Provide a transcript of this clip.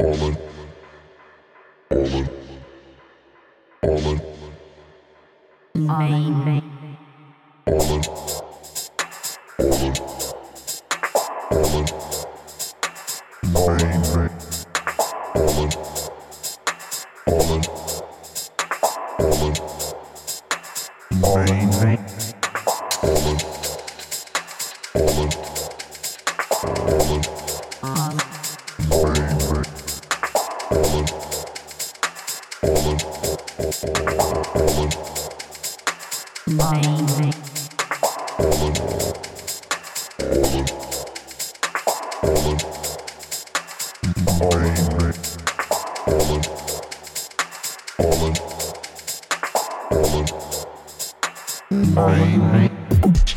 Allen, Allen, Allen, Allen, Bye. Bye.